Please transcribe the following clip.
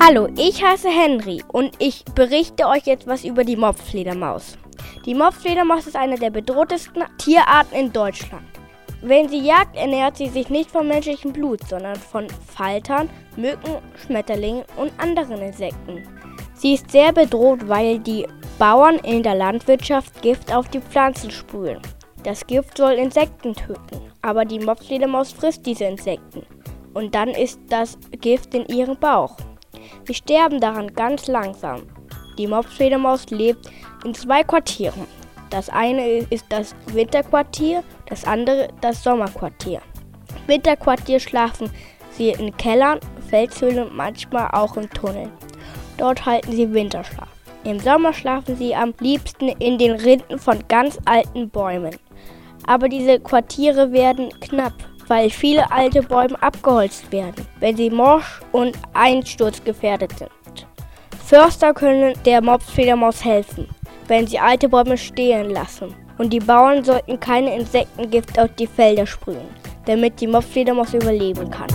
Hallo, ich heiße Henry und ich berichte euch jetzt was über die Mopsfledermaus. Die Mopsfledermaus ist eine der bedrohtesten Tierarten in Deutschland. Wenn sie jagt, ernährt sie sich nicht von menschlichem Blut, sondern von Faltern, Mücken, Schmetterlingen und anderen Insekten. Sie ist sehr bedroht, weil die Bauern in der Landwirtschaft Gift auf die Pflanzen sprühen. Das Gift soll Insekten töten, aber die Mopsfledermaus frisst diese Insekten und dann ist das Gift in ihrem Bauch. Sie sterben daran ganz langsam. Die Mopsfledermaus lebt in zwei Quartieren. Das eine ist das Winterquartier, das andere das Sommerquartier. Im Winterquartier schlafen sie in Kellern, Felshöhlen und manchmal auch im Tunnel. Dort halten sie Winterschlaf. Im Sommer schlafen sie am liebsten in den Rinden von ganz alten Bäumen. Aber diese Quartiere werden knapp, weil viele alte Bäume abgeholzt werden, wenn sie morsch und einsturzgefährdet sind. Förster können der Mopsfledermaus helfen, wenn sie alte Bäume stehen lassen. Und die Bauern sollten keine Insektengift auf die Felder sprühen, damit die Mopsfledermaus überleben kann.